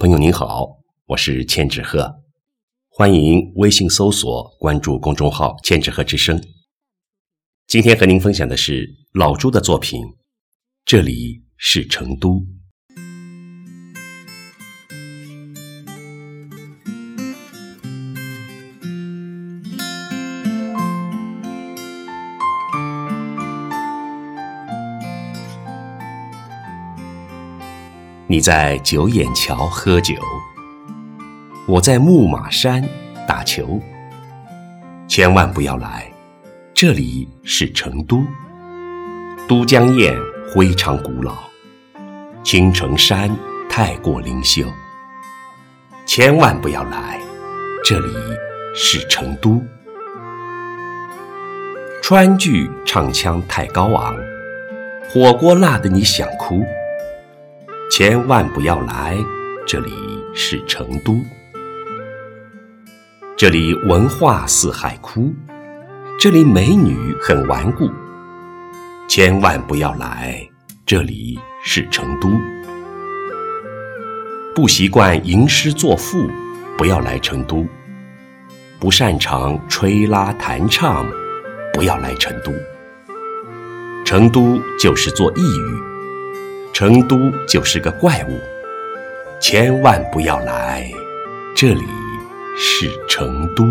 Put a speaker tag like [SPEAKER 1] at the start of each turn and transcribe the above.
[SPEAKER 1] 朋友您好，我是千纸鹤，欢迎微信搜索关注公众号“千纸鹤之声”。今天和您分享的是老朱的作品，这里是成都。你在九眼桥喝酒，我在木马山打球。千万不要来，这里是成都。都江堰非常古老，青城山太过灵秀。千万不要来，这里是成都。川剧唱腔太高昂，火锅辣得你想哭。千万不要来，这里是成都。这里文化似海枯，这里美女很顽固。千万不要来，这里是成都。不习惯吟诗作赋，不要来成都。不擅长吹拉弹唱，不要来成都。成都就是座异域。成都就是个怪物，千万不要来，这里是成都。